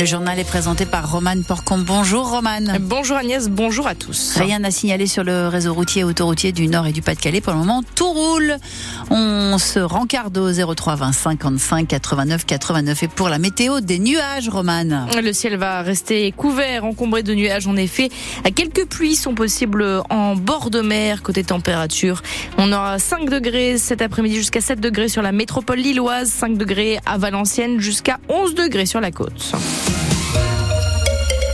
Le journal est présenté par Romane Porcon. Bonjour Romane. Bonjour Agnès, bonjour à tous. Rien à signaler sur le réseau routier et autoroutier du Nord et du Pas-de-Calais. Pour le moment, tout roule. On se rencarde au 03 20 55 89 89. Et pour la météo, des nuages, Romane. Le ciel va rester couvert, encombré de nuages en effet. Quelques pluies sont possibles en bord de mer. Côté température, on aura 5 degrés cet après-midi jusqu'à 7 degrés sur la métropole lilloise, 5 degrés à Valenciennes jusqu'à 11 degrés sur la côte.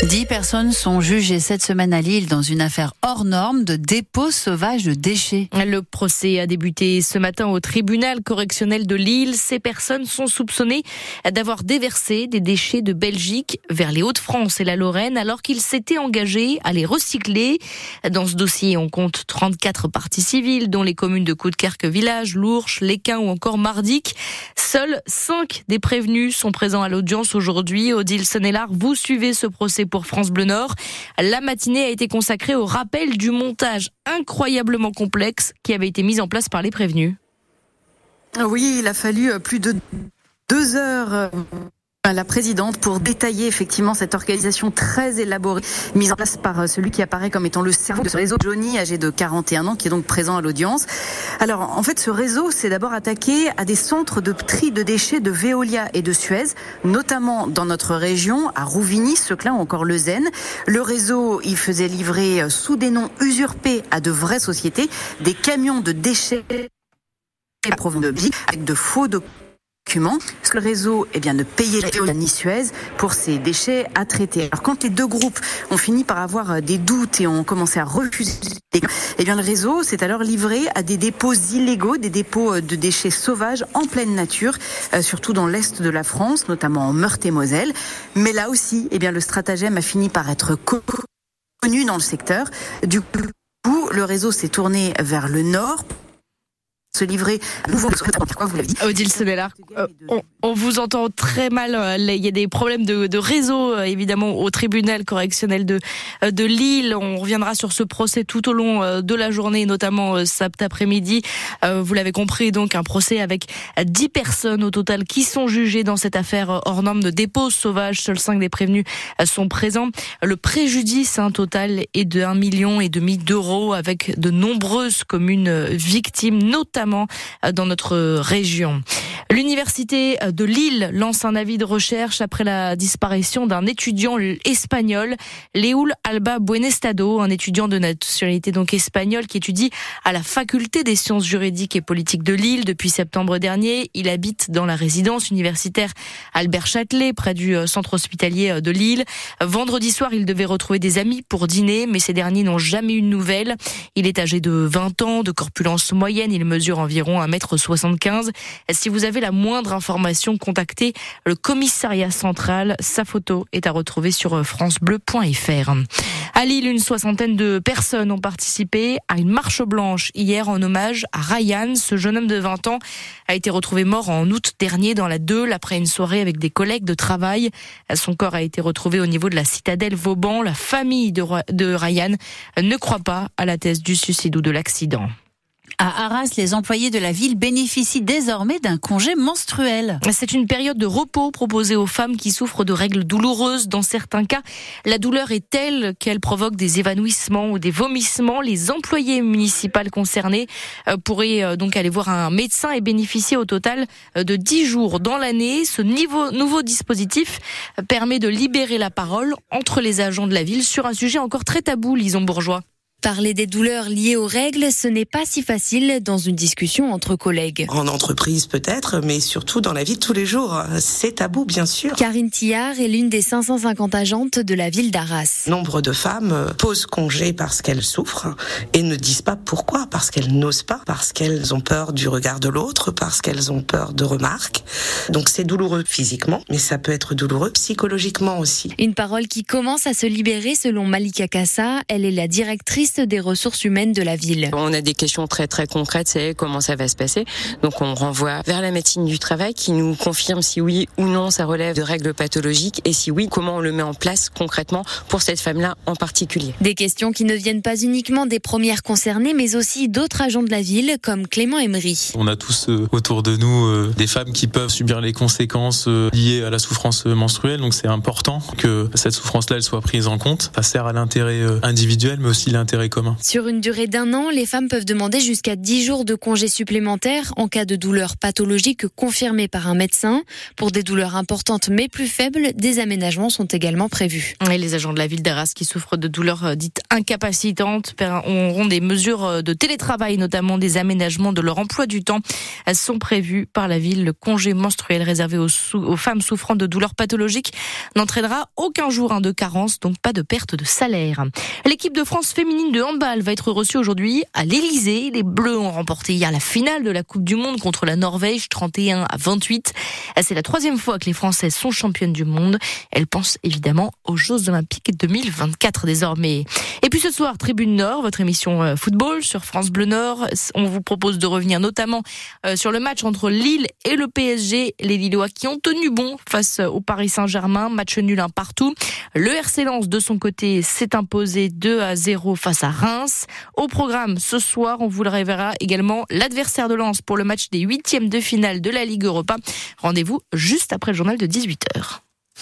Dix personnes sont jugées cette semaine à Lille dans une affaire hors norme de dépôt sauvage de déchets. Le procès a débuté ce matin au tribunal correctionnel de Lille. Ces personnes sont soupçonnées d'avoir déversé des déchets de Belgique vers les Hauts-de-France et la Lorraine alors qu'ils s'étaient engagés à les recycler. Dans ce dossier, on compte 34 parties civiles dont les communes de Coudekerque Village, Lourches, Léquin ou encore Mardic. Seuls 5 des prévenus sont présents à l'audience aujourd'hui. Odile Sennelard, vous suivez ce procès pour France Bleu Nord. La matinée a été consacrée au rappel du montage incroyablement complexe qui avait été mis en place par les prévenus. Oui, il a fallu euh, plus de deux heures euh, la présidente pour détailler effectivement cette organisation très élaborée mise en place par euh, celui qui apparaît comme étant le cerveau de ce réseau, Johnny, âgé de 41 ans, qui est donc présent à l'audience. Alors en fait, ce réseau s'est d'abord attaqué à des centres de tri de déchets de Veolia et de Suez, notamment dans notre région, à Rouvigny, Seclin ou encore Lezen. Le réseau, il faisait livrer euh, sous des noms usurpés à de vraies sociétés des camions de déchets provenant de avec de faux documents parce que le réseau eh bien, ne payait ni Suez pour ces déchets à traiter. Alors quand les deux groupes ont fini par avoir euh, des doutes et ont commencé à refuser, eh bien, le réseau s'est alors livré à des dépôts illégaux, des dépôts euh, de déchets sauvages en pleine nature, euh, surtout dans l'est de la France, notamment en Meurthe-et-Moselle. Mais là aussi, eh bien, le stratagème a fini par être connu dans le secteur. Du coup, le réseau s'est tourné vers le nord se livrer nouveau. Pourquoi vous l'avez dit Odile Sebellard, euh, on, vous entend très mal. Euh, il y a des problèmes de, de réseau, euh, évidemment, au tribunal correctionnel de, de Lille. On reviendra sur ce procès tout au long de la journée, notamment cet après-midi. Vous l'avez compris, donc un procès avec 10 personnes au total qui sont jugées dans cette affaire hors norme de dépôt sauvage. Seuls 5 des prévenus sont présents. Le préjudice un total est de 1 million et demi d'euros avec de nombreuses communes victimes, notamment euh, dans notre région. L'université de Lille lance un avis de recherche après la disparition d'un étudiant espagnol, Leul Alba Buenestado, un étudiant de nationalité donc espagnole qui étudie à la faculté des sciences juridiques et politiques de Lille depuis septembre dernier. Il habite dans la résidence universitaire Albert Châtelet, près du euh, centre hospitalier euh, de Lille. Vendredi soir, il devait retrouver des amis pour dîner, mais ces derniers n'ont jamais eu de nouvelles. Il est âgé de 20 ans, de corpulence moyenne, il mesure environ 1m75. Si vous avez la moindre information, contactez le commissariat central. Sa photo est à retrouver sur francebleu.fr. À Lille, une soixantaine de personnes ont participé à une marche blanche hier en hommage à Ryan. Ce jeune homme de 20 ans a été retrouvé mort en août dernier dans la Deule après une soirée avec des collègues de travail. Son corps a été retrouvé au niveau de la citadelle Vauban. La famille de Ryan ne croit pas à la thèse du suicide ou de l'accident. À Arras, les employés de la ville bénéficient désormais d'un congé menstruel. C'est une période de repos proposée aux femmes qui souffrent de règles douloureuses. Dans certains cas, la douleur est telle qu'elle provoque des évanouissements ou des vomissements. Les employés municipaux concernés euh, pourraient euh, donc aller voir un médecin et bénéficier au total euh, de 10 jours dans l'année. Ce nouveau dispositif permet de libérer la parole entre les agents de la ville sur un sujet encore très tabou, Lison Bourgeois. Parler des douleurs liées aux règles, ce n'est pas si facile dans une discussion entre collègues. En entreprise peut-être, mais surtout dans la vie de tous les jours. C'est tabou, bien sûr. Karine Tillard est l'une des 550 agentes de la ville d'Arras. Nombre de femmes posent congé parce qu'elles souffrent et ne disent pas pourquoi, parce qu'elles n'osent pas, parce qu'elles ont peur du regard de l'autre, parce qu'elles ont peur de remarques. Donc c'est douloureux physiquement, mais ça peut être douloureux psychologiquement aussi. Une parole qui commence à se libérer selon Malika Kassa. Elle est la directrice des ressources humaines de la ville. On a des questions très très concrètes, c'est comment ça va se passer. Donc on renvoie vers la médecine du travail qui nous confirme si oui ou non ça relève de règles pathologiques et si oui, comment on le met en place concrètement pour cette femme-là en particulier. Des questions qui ne viennent pas uniquement des premières concernées, mais aussi d'autres agents de la ville comme Clément Emery. On a tous euh, autour de nous euh, des femmes qui peuvent subir les conséquences euh, liées à la souffrance menstruelle, donc c'est important que cette souffrance-là elle soit prise en compte. Ça sert à l'intérêt individuel, mais aussi l'intérêt commun. Sur une durée d'un an, les femmes peuvent demander jusqu'à 10 jours de congés supplémentaires en cas de douleur pathologique confirmée par un médecin. Pour des douleurs importantes mais plus faibles, des aménagements sont également prévus. Et les agents de la ville d'Arras qui souffrent de douleurs dites incapacitantes auront des mesures de télétravail, notamment des aménagements de leur emploi du temps, sont prévus par la ville. Le congé menstruel réservé aux, aux femmes souffrant de douleurs pathologiques n'entraînera aucun jour hein, de carence, donc pas de perte de salaire. L'équipe de France féminine de handball va être reçue aujourd'hui à l'Elysée. Les Bleus ont remporté hier la finale de la Coupe du Monde contre la Norvège, 31 à 28. C'est la troisième fois que les Françaises sont championnes du monde. Elles pensent évidemment aux Jeux Olympiques 2024 désormais. Et puis ce soir, Tribune Nord, votre émission euh, football sur France Bleu Nord. On vous propose de revenir notamment euh, sur le match entre Lille et le PSG. Les Lillois qui ont tenu bon face au Paris Saint-Germain. Match nul un partout. Le RC Lens, de son côté, s'est imposé 2 à 0 face à Reims. Au programme, ce soir, on vous le révélera également l'adversaire de Lens pour le match des huitièmes de finale de la Ligue Europa. Rendez-vous juste après le journal de 18h.